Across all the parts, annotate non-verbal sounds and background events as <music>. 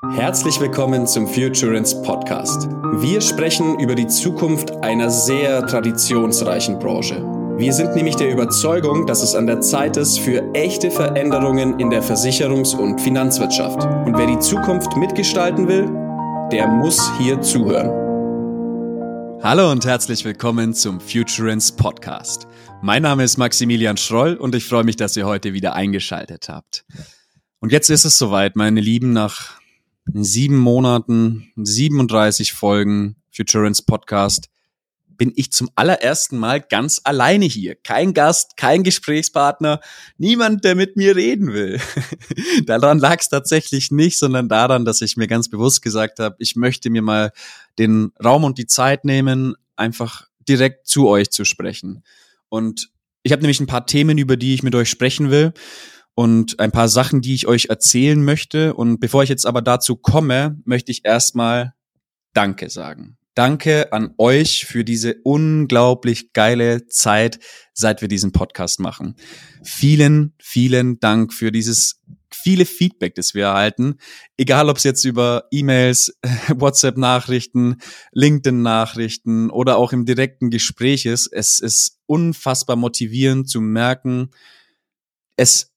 Herzlich willkommen zum Futurance Podcast. Wir sprechen über die Zukunft einer sehr traditionsreichen Branche. Wir sind nämlich der Überzeugung, dass es an der Zeit ist für echte Veränderungen in der Versicherungs- und Finanzwirtschaft. Und wer die Zukunft mitgestalten will, der muss hier zuhören. Hallo und herzlich willkommen zum Futurance Podcast. Mein Name ist Maximilian Schroll und ich freue mich, dass ihr heute wieder eingeschaltet habt. Und jetzt ist es soweit, meine Lieben, nach sieben Monaten, 37 Folgen Futurance Podcast bin ich zum allerersten Mal ganz alleine hier. Kein Gast, kein Gesprächspartner, niemand, der mit mir reden will. <laughs> daran lag es tatsächlich nicht, sondern daran, dass ich mir ganz bewusst gesagt habe, ich möchte mir mal den Raum und die Zeit nehmen, einfach direkt zu euch zu sprechen. Und ich habe nämlich ein paar Themen, über die ich mit euch sprechen will und ein paar Sachen, die ich euch erzählen möchte. Und bevor ich jetzt aber dazu komme, möchte ich erstmal Danke sagen. Danke an euch für diese unglaublich geile Zeit, seit wir diesen Podcast machen. Vielen, vielen Dank für dieses viele Feedback, das wir erhalten. Egal, ob es jetzt über E-Mails, <laughs> WhatsApp-Nachrichten, LinkedIn-Nachrichten oder auch im direkten Gespräch ist. Es ist unfassbar motivierend zu merken, es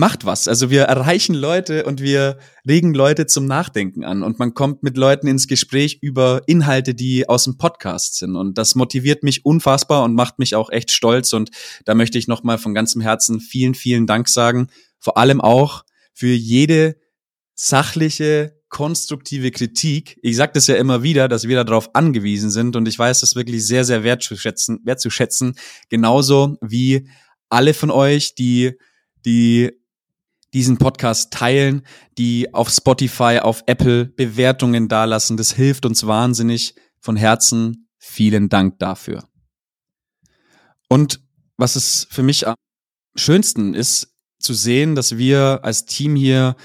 macht was. Also wir erreichen Leute und wir regen Leute zum Nachdenken an und man kommt mit Leuten ins Gespräch über Inhalte, die aus dem Podcast sind und das motiviert mich unfassbar und macht mich auch echt stolz und da möchte ich nochmal von ganzem Herzen vielen, vielen Dank sagen. Vor allem auch für jede sachliche, konstruktive Kritik. Ich sage das ja immer wieder, dass wir darauf angewiesen sind und ich weiß das wirklich sehr, sehr wertzuschätzen, wertzuschätzen. Genauso wie alle von euch, die die diesen Podcast teilen, die auf Spotify, auf Apple Bewertungen dalassen. Das hilft uns wahnsinnig. Von Herzen vielen Dank dafür. Und was es für mich am schönsten ist, zu sehen, dass wir als Team hier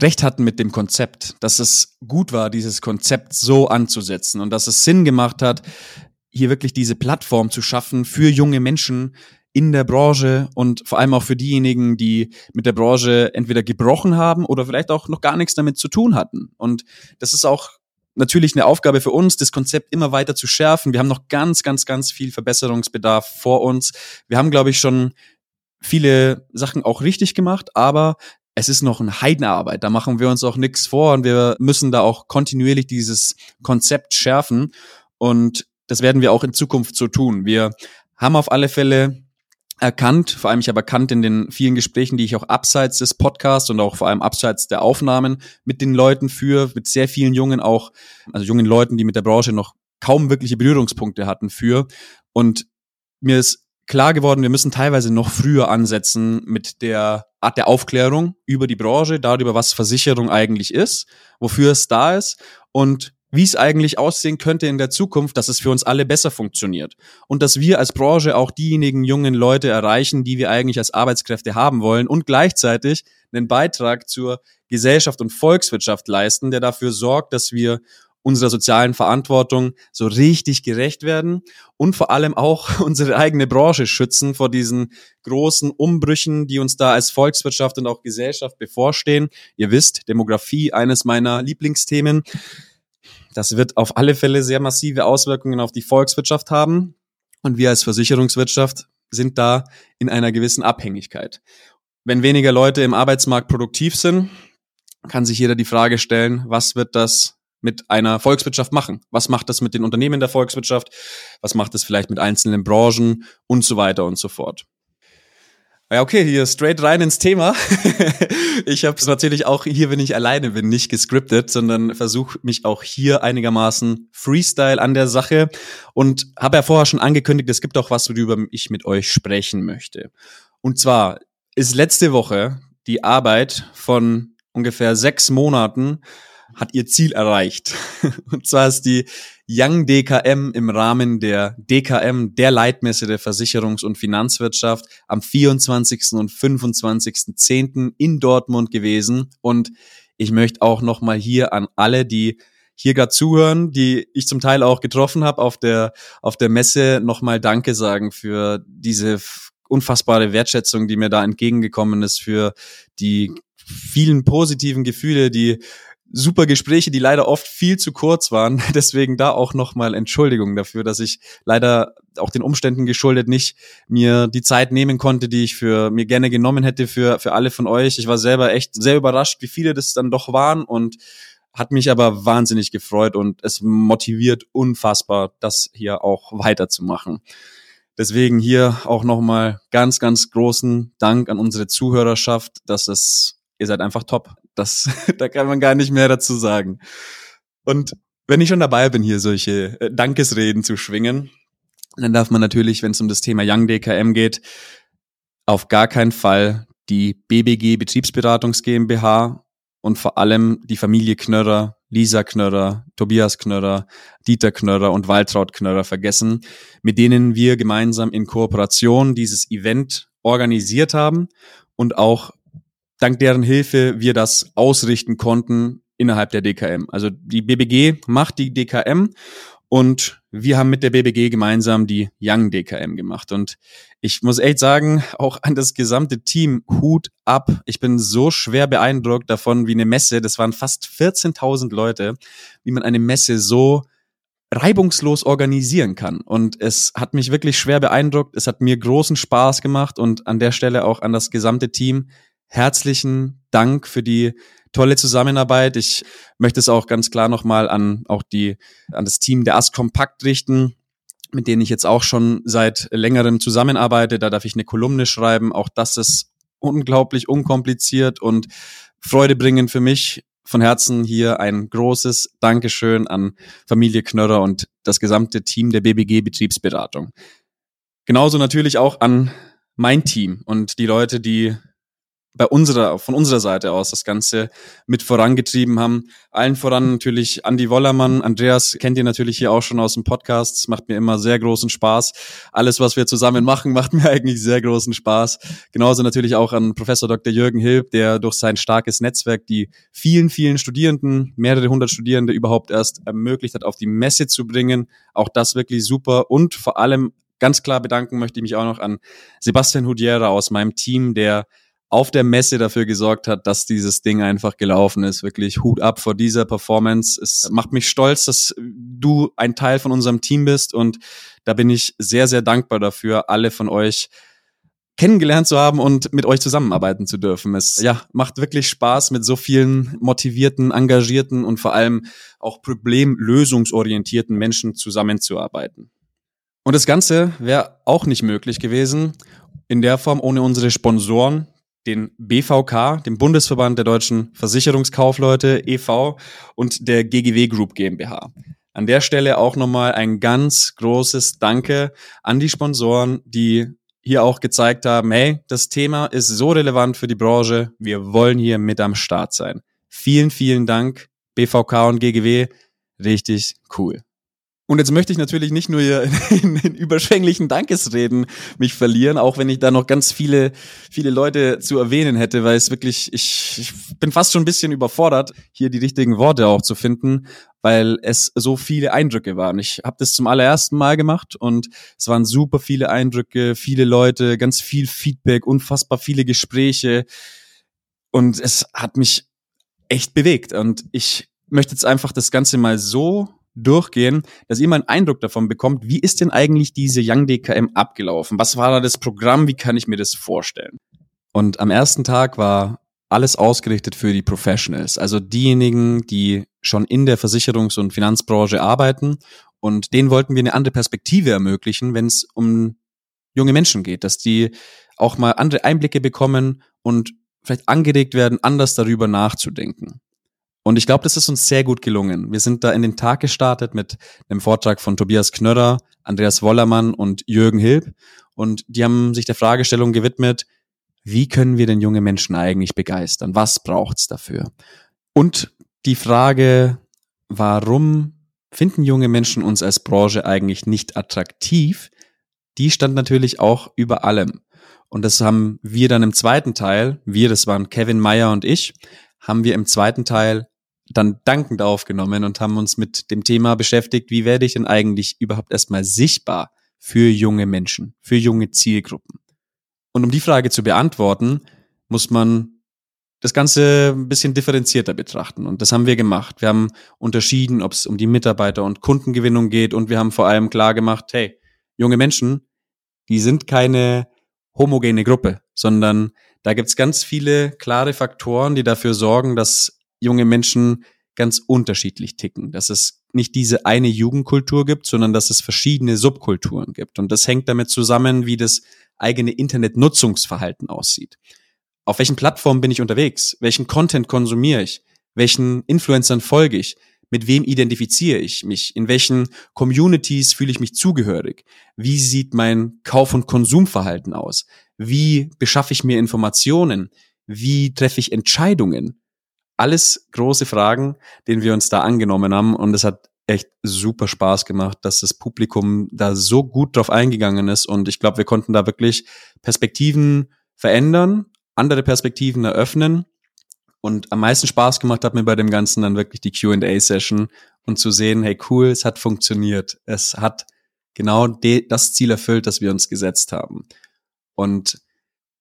recht hatten mit dem Konzept, dass es gut war, dieses Konzept so anzusetzen und dass es Sinn gemacht hat, hier wirklich diese Plattform zu schaffen für junge Menschen, in der Branche und vor allem auch für diejenigen, die mit der Branche entweder gebrochen haben oder vielleicht auch noch gar nichts damit zu tun hatten. Und das ist auch natürlich eine Aufgabe für uns, das Konzept immer weiter zu schärfen. Wir haben noch ganz, ganz, ganz viel Verbesserungsbedarf vor uns. Wir haben, glaube ich, schon viele Sachen auch richtig gemacht, aber es ist noch eine Heidenarbeit. Da machen wir uns auch nichts vor und wir müssen da auch kontinuierlich dieses Konzept schärfen. Und das werden wir auch in Zukunft so tun. Wir haben auf alle Fälle erkannt, vor allem ich habe erkannt in den vielen Gesprächen, die ich auch abseits des Podcasts und auch vor allem abseits der Aufnahmen mit den Leuten führe, mit sehr vielen jungen auch, also jungen Leuten, die mit der Branche noch kaum wirkliche Berührungspunkte hatten für. Und mir ist klar geworden, wir müssen teilweise noch früher ansetzen mit der Art der Aufklärung über die Branche, darüber, was Versicherung eigentlich ist, wofür es da ist und wie es eigentlich aussehen könnte in der Zukunft, dass es für uns alle besser funktioniert. Und dass wir als Branche auch diejenigen jungen Leute erreichen, die wir eigentlich als Arbeitskräfte haben wollen und gleichzeitig einen Beitrag zur Gesellschaft und Volkswirtschaft leisten, der dafür sorgt, dass wir unserer sozialen Verantwortung so richtig gerecht werden und vor allem auch <laughs> unsere eigene Branche schützen vor diesen großen Umbrüchen, die uns da als Volkswirtschaft und auch Gesellschaft bevorstehen. Ihr wisst, Demografie, eines meiner Lieblingsthemen. Das wird auf alle Fälle sehr massive Auswirkungen auf die Volkswirtschaft haben. Und wir als Versicherungswirtschaft sind da in einer gewissen Abhängigkeit. Wenn weniger Leute im Arbeitsmarkt produktiv sind, kann sich jeder die Frage stellen, was wird das mit einer Volkswirtschaft machen? Was macht das mit den Unternehmen der Volkswirtschaft? Was macht es vielleicht mit einzelnen Branchen und so weiter und so fort? Ja, okay, hier straight rein ins Thema. <laughs> ich habe es natürlich auch hier, wenn ich alleine bin, nicht gescriptet, sondern versuche mich auch hier einigermaßen Freestyle an der Sache und habe ja vorher schon angekündigt, es gibt auch was, worüber ich mit euch sprechen möchte. Und zwar ist letzte Woche die Arbeit von ungefähr sechs Monaten hat ihr Ziel erreicht. <laughs> Und zwar ist die Young DKM im Rahmen der DKM, der Leitmesse der Versicherungs- und Finanzwirtschaft, am 24. und 25.10. in Dortmund gewesen. Und ich möchte auch nochmal hier an alle, die hier gerade zuhören, die ich zum Teil auch getroffen habe auf der, auf der Messe, nochmal Danke sagen für diese unfassbare Wertschätzung, die mir da entgegengekommen ist, für die vielen positiven Gefühle, die super Gespräche, die leider oft viel zu kurz waren. <laughs> Deswegen da auch nochmal Entschuldigung dafür, dass ich leider auch den Umständen geschuldet nicht mir die Zeit nehmen konnte, die ich für mir gerne genommen hätte für, für alle von euch. Ich war selber echt sehr überrascht, wie viele das dann doch waren und hat mich aber wahnsinnig gefreut und es motiviert unfassbar, das hier auch weiterzumachen. Deswegen hier auch nochmal ganz, ganz großen Dank an unsere Zuhörerschaft, dass es, ihr seid einfach top. Das, <laughs> da kann man gar nicht mehr dazu sagen. Und wenn ich schon dabei bin, hier solche äh, Dankesreden zu schwingen, dann darf man natürlich, wenn es um das Thema Young DKM geht, auf gar keinen Fall die BBG Betriebsberatungs GmbH und vor allem die Familie Knörrer, Lisa Knörrer, Tobias Knörrer, Dieter Knörrer und Waltraud Knörrer vergessen, mit denen wir gemeinsam in Kooperation dieses Event organisiert haben und auch dank deren Hilfe wir das ausrichten konnten innerhalb der DKM. Also die BBG macht die DKM und wir haben mit der BBG gemeinsam die Young DKM gemacht. Und ich muss echt sagen, auch an das gesamte Team, Hut ab. Ich bin so schwer beeindruckt davon, wie eine Messe, das waren fast 14.000 Leute, wie man eine Messe so reibungslos organisieren kann. Und es hat mich wirklich schwer beeindruckt. Es hat mir großen Spaß gemacht und an der Stelle auch an das gesamte Team herzlichen Dank für die tolle Zusammenarbeit. Ich möchte es auch ganz klar nochmal an auch die, an das Team der AS Kompakt richten, mit denen ich jetzt auch schon seit längerem zusammenarbeite. Da darf ich eine Kolumne schreiben. Auch das ist unglaublich unkompliziert und Freude bringen für mich. Von Herzen hier ein großes Dankeschön an Familie Knörrer und das gesamte Team der BBG Betriebsberatung. Genauso natürlich auch an mein Team und die Leute, die bei unserer, von unserer Seite aus das Ganze mit vorangetrieben haben. Allen voran natürlich Andy Wollermann. Andreas kennt ihr natürlich hier auch schon aus dem Podcast. Macht mir immer sehr großen Spaß. Alles, was wir zusammen machen, <laughs> macht mir eigentlich sehr großen Spaß. Genauso natürlich auch an Professor Dr. Jürgen Hilb, der durch sein starkes Netzwerk die vielen, vielen Studierenden, mehrere hundert Studierende überhaupt erst ermöglicht hat, auf die Messe zu bringen. Auch das wirklich super und vor allem ganz klar bedanken möchte ich mich auch noch an Sebastian Hudiera aus meinem Team, der auf der Messe dafür gesorgt hat, dass dieses Ding einfach gelaufen ist. Wirklich Hut ab vor dieser Performance. Es macht mich stolz, dass du ein Teil von unserem Team bist und da bin ich sehr, sehr dankbar dafür, alle von euch kennengelernt zu haben und mit euch zusammenarbeiten zu dürfen. Es ja, macht wirklich Spaß, mit so vielen motivierten, engagierten und vor allem auch problemlösungsorientierten Menschen zusammenzuarbeiten. Und das Ganze wäre auch nicht möglich gewesen in der Form ohne unsere Sponsoren, den BVK, dem Bundesverband der deutschen Versicherungskaufleute e.V. und der GGW Group GmbH. An der Stelle auch nochmal ein ganz großes Danke an die Sponsoren, die hier auch gezeigt haben, hey, das Thema ist so relevant für die Branche, wir wollen hier mit am Start sein. Vielen, vielen Dank, BVK und GGW, richtig cool. Und jetzt möchte ich natürlich nicht nur hier <laughs> in, in, überschwänglichen Dankesreden mich verlieren, auch wenn ich da noch ganz viele, viele Leute zu erwähnen hätte, weil es wirklich, ich, ich bin fast schon ein bisschen überfordert, hier die richtigen Worte auch zu finden, weil es so viele Eindrücke waren. Ich habe das zum allerersten Mal gemacht und es waren super viele Eindrücke, viele Leute, ganz viel Feedback, unfassbar viele Gespräche und es hat mich echt bewegt und ich möchte jetzt einfach das Ganze mal so durchgehen, dass ihr mal einen Eindruck davon bekommt, wie ist denn eigentlich diese Young DKM abgelaufen? Was war da das Programm? Wie kann ich mir das vorstellen? Und am ersten Tag war alles ausgerichtet für die Professionals, also diejenigen, die schon in der Versicherungs- und Finanzbranche arbeiten. Und denen wollten wir eine andere Perspektive ermöglichen, wenn es um junge Menschen geht, dass die auch mal andere Einblicke bekommen und vielleicht angeregt werden, anders darüber nachzudenken. Und ich glaube, das ist uns sehr gut gelungen. Wir sind da in den Tag gestartet mit einem Vortrag von Tobias Knörrer, Andreas Wollermann und Jürgen Hilb. Und die haben sich der Fragestellung gewidmet, wie können wir denn junge Menschen eigentlich begeistern? Was braucht's dafür? Und die Frage, warum finden junge Menschen uns als Branche eigentlich nicht attraktiv? Die stand natürlich auch über allem. Und das haben wir dann im zweiten Teil, wir, das waren Kevin Meyer und ich, haben wir im zweiten Teil dann dankend aufgenommen und haben uns mit dem Thema beschäftigt, wie werde ich denn eigentlich überhaupt erstmal sichtbar für junge Menschen, für junge Zielgruppen. Und um die Frage zu beantworten, muss man das Ganze ein bisschen differenzierter betrachten. Und das haben wir gemacht. Wir haben unterschieden, ob es um die Mitarbeiter- und Kundengewinnung geht. Und wir haben vor allem klar gemacht, hey, junge Menschen, die sind keine homogene Gruppe, sondern da gibt's ganz viele klare Faktoren, die dafür sorgen, dass junge Menschen ganz unterschiedlich ticken. Dass es nicht diese eine Jugendkultur gibt, sondern dass es verschiedene Subkulturen gibt. Und das hängt damit zusammen, wie das eigene Internetnutzungsverhalten aussieht. Auf welchen Plattformen bin ich unterwegs? Welchen Content konsumiere ich? Welchen Influencern folge ich? Mit wem identifiziere ich mich? In welchen Communities fühle ich mich zugehörig? Wie sieht mein Kauf- und Konsumverhalten aus? Wie beschaffe ich mir Informationen? Wie treffe ich Entscheidungen? Alles große Fragen, denen wir uns da angenommen haben und es hat echt super Spaß gemacht, dass das Publikum da so gut drauf eingegangen ist und ich glaube, wir konnten da wirklich Perspektiven verändern, andere Perspektiven eröffnen und am meisten Spaß gemacht hat mir bei dem Ganzen dann wirklich die Q&A-Session und zu sehen, hey cool, es hat funktioniert. Es hat genau das Ziel erfüllt, das wir uns gesetzt haben. Und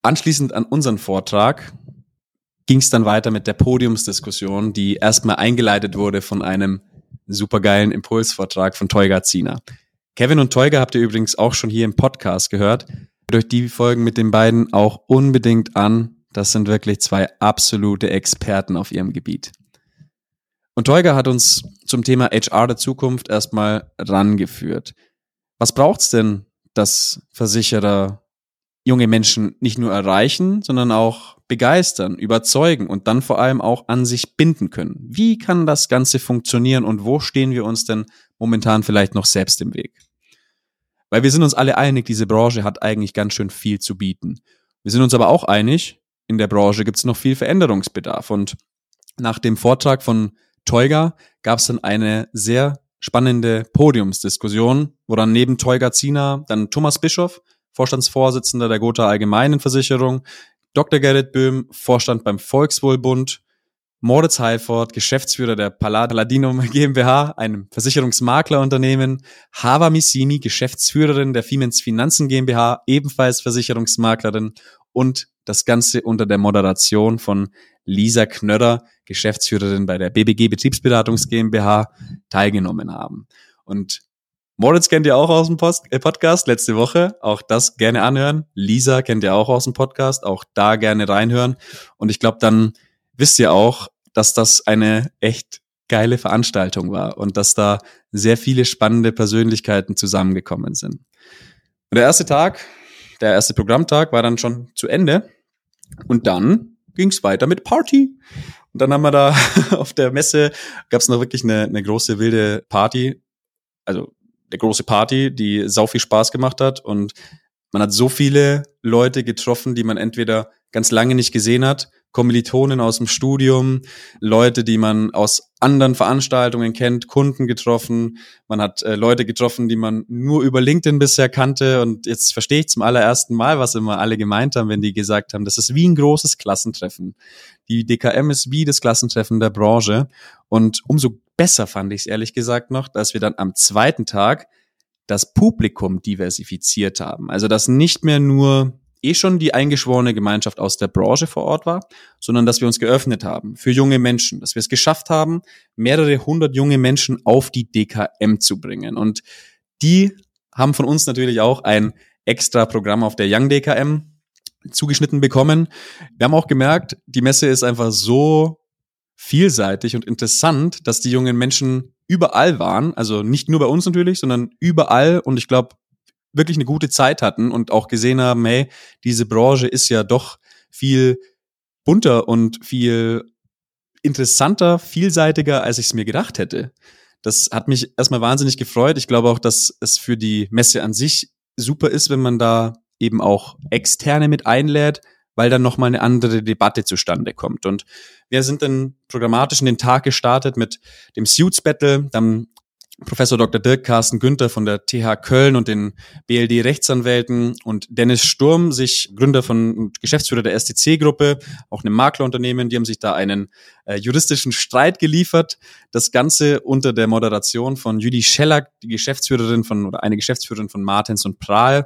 anschließend an unseren Vortrag ging es dann weiter mit der Podiumsdiskussion, die erstmal eingeleitet wurde von einem supergeilen Impulsvortrag von Teuga Ziener. Kevin und Teuga habt ihr übrigens auch schon hier im Podcast gehört. Durch die Folgen mit den beiden auch unbedingt an. Das sind wirklich zwei absolute Experten auf ihrem Gebiet. Und Teuger hat uns zum Thema HR der Zukunft erstmal rangeführt. Was braucht's denn, dass Versicherer junge Menschen nicht nur erreichen, sondern auch begeistern, überzeugen und dann vor allem auch an sich binden können? Wie kann das Ganze funktionieren und wo stehen wir uns denn momentan vielleicht noch selbst im Weg? Weil wir sind uns alle einig, diese Branche hat eigentlich ganz schön viel zu bieten. Wir sind uns aber auch einig, in der Branche gibt es noch viel Veränderungsbedarf. Und nach dem Vortrag von Teuger gab es dann eine sehr spannende Podiumsdiskussion, wo dann neben Teuger Zina dann Thomas Bischoff, Vorstandsvorsitzender der Gotha Allgemeinen Versicherung, Dr. Gerrit Böhm, Vorstand beim Volkswohlbund, Moritz Heilfort, Geschäftsführer der Paladinum <laughs> GmbH, einem Versicherungsmaklerunternehmen, Hava Missini, Geschäftsführerin der Siemens Finanzen GmbH, ebenfalls Versicherungsmaklerin und das Ganze unter der Moderation von Lisa Knörrer, Geschäftsführerin bei der BBG Betriebsberatungs GmbH, teilgenommen haben. Und Moritz kennt ihr auch aus dem Post äh Podcast letzte Woche. Auch das gerne anhören. Lisa kennt ihr auch aus dem Podcast. Auch da gerne reinhören. Und ich glaube, dann wisst ihr auch, dass das eine echt geile Veranstaltung war und dass da sehr viele spannende Persönlichkeiten zusammengekommen sind. Und der erste Tag, der erste Programmtag war dann schon zu Ende. Und dann ging es weiter mit Party. Und dann haben wir da <laughs> auf der Messe, gab es noch wirklich eine, eine große wilde Party. Also eine große Party, die sau viel Spaß gemacht hat. Und man hat so viele Leute getroffen, die man entweder ganz lange nicht gesehen hat Kommilitonen aus dem Studium, Leute, die man aus anderen Veranstaltungen kennt, Kunden getroffen. Man hat äh, Leute getroffen, die man nur über LinkedIn bisher kannte. Und jetzt verstehe ich zum allerersten Mal, was immer alle gemeint haben, wenn die gesagt haben, das ist wie ein großes Klassentreffen. Die DKM ist wie das Klassentreffen der Branche. Und umso besser fand ich es ehrlich gesagt noch, dass wir dann am zweiten Tag das Publikum diversifiziert haben. Also dass nicht mehr nur eh schon die eingeschworene Gemeinschaft aus der Branche vor Ort war, sondern dass wir uns geöffnet haben für junge Menschen, dass wir es geschafft haben, mehrere hundert junge Menschen auf die DKM zu bringen. Und die haben von uns natürlich auch ein extra Programm auf der Young DKM zugeschnitten bekommen. Wir haben auch gemerkt, die Messe ist einfach so vielseitig und interessant, dass die jungen Menschen überall waren, also nicht nur bei uns natürlich, sondern überall und ich glaube, wirklich eine gute Zeit hatten und auch gesehen haben, hey, diese Branche ist ja doch viel bunter und viel interessanter, vielseitiger, als ich es mir gedacht hätte. Das hat mich erstmal wahnsinnig gefreut. Ich glaube auch, dass es für die Messe an sich super ist, wenn man da eben auch Externe mit einlädt, weil dann nochmal eine andere Debatte zustande kommt. Und wir sind dann programmatisch in den Tag gestartet mit dem Suits Battle. Dann Professor Dr. Dirk Carsten Günther von der TH Köln und den BLD Rechtsanwälten und Dennis Sturm, sich Gründer von Geschäftsführer der STC-Gruppe, auch einem Maklerunternehmen, die haben sich da einen äh, juristischen Streit geliefert. Das Ganze unter der Moderation von Judy Schellack, die Geschäftsführerin von oder eine Geschäftsführerin von Martens und Prahl.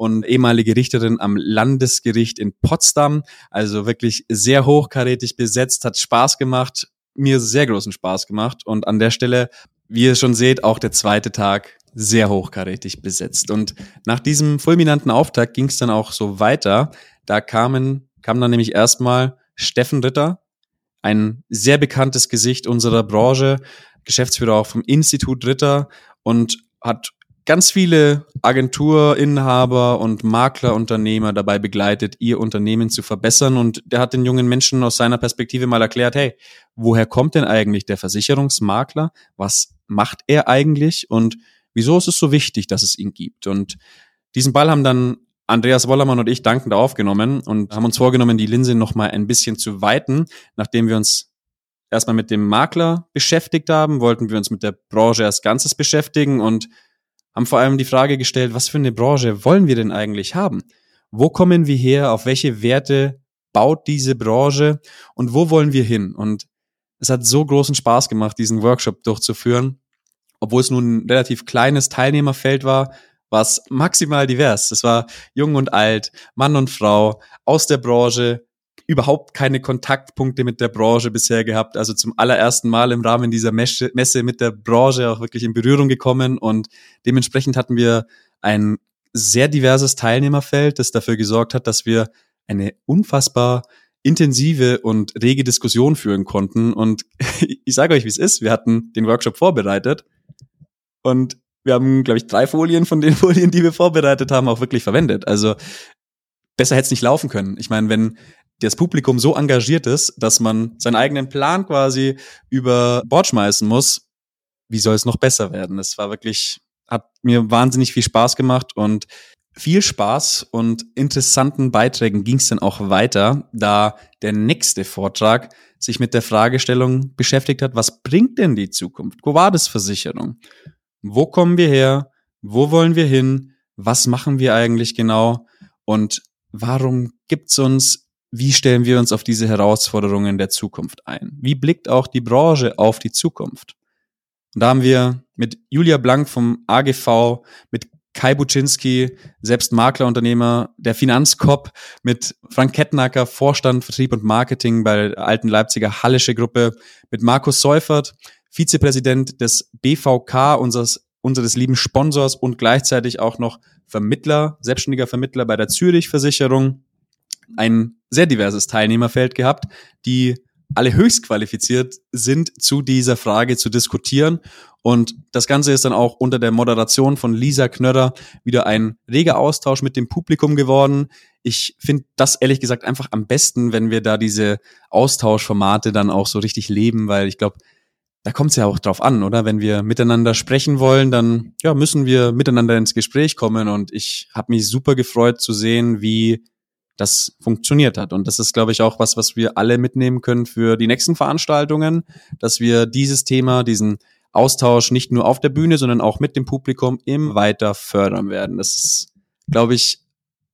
Und ehemalige Richterin am Landesgericht in Potsdam. Also wirklich sehr hochkarätig besetzt, hat Spaß gemacht, mir sehr großen Spaß gemacht. Und an der Stelle, wie ihr schon seht, auch der zweite Tag sehr hochkarätig besetzt. Und nach diesem fulminanten Auftakt ging es dann auch so weiter. Da kamen, kam dann nämlich erstmal Steffen Ritter, ein sehr bekanntes Gesicht unserer Branche, Geschäftsführer auch vom Institut Ritter und hat ganz viele Agenturinhaber und Maklerunternehmer dabei begleitet, ihr Unternehmen zu verbessern. Und der hat den jungen Menschen aus seiner Perspektive mal erklärt, hey, woher kommt denn eigentlich der Versicherungsmakler? Was macht er eigentlich? Und wieso ist es so wichtig, dass es ihn gibt? Und diesen Ball haben dann Andreas Wollermann und ich dankend aufgenommen und haben uns vorgenommen, die Linse noch mal ein bisschen zu weiten, nachdem wir uns erstmal mit dem Makler beschäftigt haben, wollten wir uns mit der Branche als Ganzes beschäftigen und haben vor allem die Frage gestellt, was für eine Branche wollen wir denn eigentlich haben? Wo kommen wir her? Auf welche Werte baut diese Branche? Und wo wollen wir hin? Und es hat so großen Spaß gemacht, diesen Workshop durchzuführen. Obwohl es nun ein relativ kleines Teilnehmerfeld war, war es maximal divers. Es war jung und alt, Mann und Frau, aus der Branche, überhaupt keine Kontaktpunkte mit der Branche bisher gehabt. Also zum allerersten Mal im Rahmen dieser Messe mit der Branche auch wirklich in Berührung gekommen und dementsprechend hatten wir ein sehr diverses Teilnehmerfeld, das dafür gesorgt hat, dass wir eine unfassbar intensive und rege Diskussion führen konnten. Und <laughs> ich sage euch, wie es ist. Wir hatten den Workshop vorbereitet und wir haben, glaube ich, drei Folien von den <laughs> Folien, die wir vorbereitet haben, auch wirklich verwendet. Also besser hätte es nicht laufen können. Ich meine, wenn das Publikum so engagiert ist, dass man seinen eigenen Plan quasi über Bord schmeißen muss, wie soll es noch besser werden? Es war wirklich, hat mir wahnsinnig viel Spaß gemacht und viel Spaß und interessanten Beiträgen ging es dann auch weiter, da der nächste Vortrag sich mit der Fragestellung beschäftigt hat, was bringt denn die Zukunft? Wo war das Versicherung? Wo kommen wir her? Wo wollen wir hin? Was machen wir eigentlich genau? Und warum gibt's uns wie stellen wir uns auf diese Herausforderungen der Zukunft ein? Wie blickt auch die Branche auf die Zukunft? Und da haben wir mit Julia Blank vom AGV, mit Kai Buczynski, selbst Maklerunternehmer der Finanzkop, mit Frank Kettnacker, Vorstand Vertrieb und Marketing bei der alten Leipziger Hallische Gruppe, mit Markus Seufert, Vizepräsident des BVK, unseres, unseres lieben Sponsors und gleichzeitig auch noch Vermittler, selbstständiger Vermittler bei der Zürich Versicherung ein sehr diverses Teilnehmerfeld gehabt, die alle höchst qualifiziert sind, zu dieser Frage zu diskutieren. Und das Ganze ist dann auch unter der Moderation von Lisa Knörrer wieder ein reger Austausch mit dem Publikum geworden. Ich finde das ehrlich gesagt einfach am besten, wenn wir da diese Austauschformate dann auch so richtig leben, weil ich glaube, da kommt es ja auch drauf an, oder? Wenn wir miteinander sprechen wollen, dann ja, müssen wir miteinander ins Gespräch kommen. Und ich habe mich super gefreut zu sehen, wie das funktioniert hat. Und das ist, glaube ich, auch was, was wir alle mitnehmen können für die nächsten Veranstaltungen, dass wir dieses Thema, diesen Austausch nicht nur auf der Bühne, sondern auch mit dem Publikum im weiter fördern werden. Das ist, glaube ich,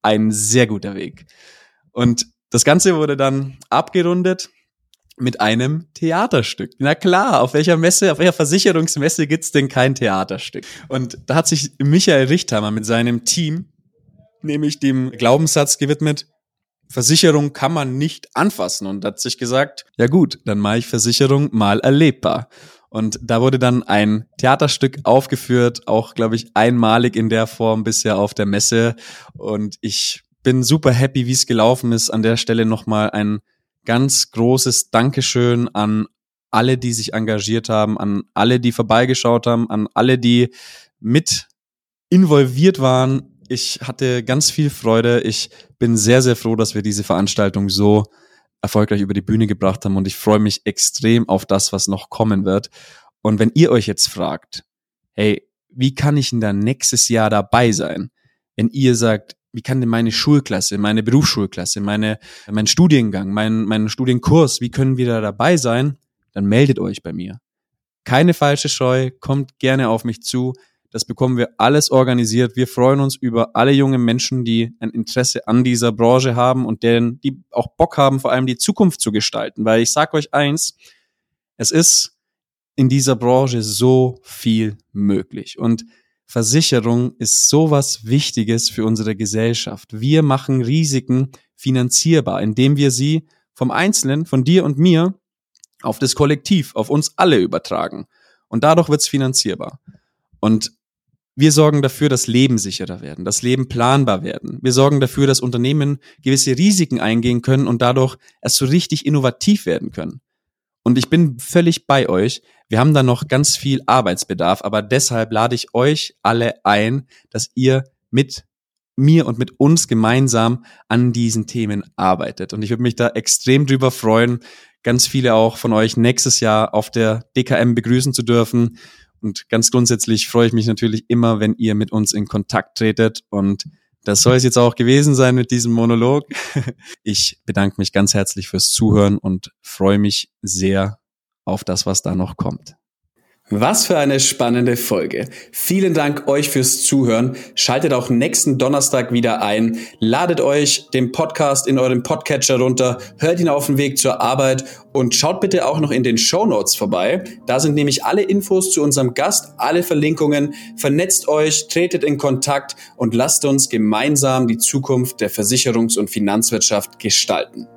ein sehr guter Weg. Und das Ganze wurde dann abgerundet mit einem Theaterstück. Na klar, auf welcher Messe, auf welcher Versicherungsmesse gibt's denn kein Theaterstück? Und da hat sich Michael Richthammer mit seinem Team nämlich dem Glaubenssatz gewidmet, Versicherung kann man nicht anfassen. Und hat sich gesagt, ja gut, dann mache ich Versicherung mal erlebbar. Und da wurde dann ein Theaterstück aufgeführt, auch, glaube ich, einmalig in der Form bisher auf der Messe. Und ich bin super happy, wie es gelaufen ist. An der Stelle nochmal ein ganz großes Dankeschön an alle, die sich engagiert haben, an alle, die vorbeigeschaut haben, an alle, die mit involviert waren ich hatte ganz viel Freude. Ich bin sehr, sehr froh, dass wir diese Veranstaltung so erfolgreich über die Bühne gebracht haben und ich freue mich extrem auf das, was noch kommen wird. Und wenn ihr euch jetzt fragt, hey, wie kann ich denn da nächstes Jahr dabei sein? Wenn ihr sagt, wie kann denn meine Schulklasse, meine Berufsschulklasse, meine, mein Studiengang, mein, mein Studienkurs, wie können wir da dabei sein? Dann meldet euch bei mir. Keine falsche Scheu, kommt gerne auf mich zu. Das bekommen wir alles organisiert. Wir freuen uns über alle jungen Menschen, die ein Interesse an dieser Branche haben und deren, die auch Bock haben, vor allem die Zukunft zu gestalten. Weil ich sage euch eins, es ist in dieser Branche so viel möglich. Und Versicherung ist sowas Wichtiges für unsere Gesellschaft. Wir machen Risiken finanzierbar, indem wir sie vom Einzelnen, von dir und mir, auf das Kollektiv, auf uns alle übertragen. Und dadurch wird's finanzierbar. Und wir sorgen dafür, dass Leben sicherer werden, dass Leben planbar werden. Wir sorgen dafür, dass Unternehmen gewisse Risiken eingehen können und dadurch erst so richtig innovativ werden können. Und ich bin völlig bei euch. Wir haben da noch ganz viel Arbeitsbedarf, aber deshalb lade ich euch alle ein, dass ihr mit mir und mit uns gemeinsam an diesen Themen arbeitet. Und ich würde mich da extrem drüber freuen, ganz viele auch von euch nächstes Jahr auf der DKM begrüßen zu dürfen. Und ganz grundsätzlich freue ich mich natürlich immer, wenn ihr mit uns in Kontakt tretet und das soll es jetzt auch gewesen sein mit diesem Monolog. <laughs> Ich bedanke mich ganz herzlich fürs Zuhören und freue mich sehr auf das, was da noch kommt. Was für eine spannende Folge. Vielen Dank euch fürs Zuhören. Schaltet auch nächsten Donnerstag wieder ein. Ladet euch den Podcast in eurem Podcatcher runter, hört ihn auf dem Weg zur Arbeit und schaut bitte auch noch in den Show Notes vorbei. Da sind nämlich alle Infos zu unserem Gast, alle Verlinkungen. Vernetzt euch, tretet in Kontakt und lasst uns gemeinsam die Zukunft der Versicherungs- und Finanzwirtschaft gestalten.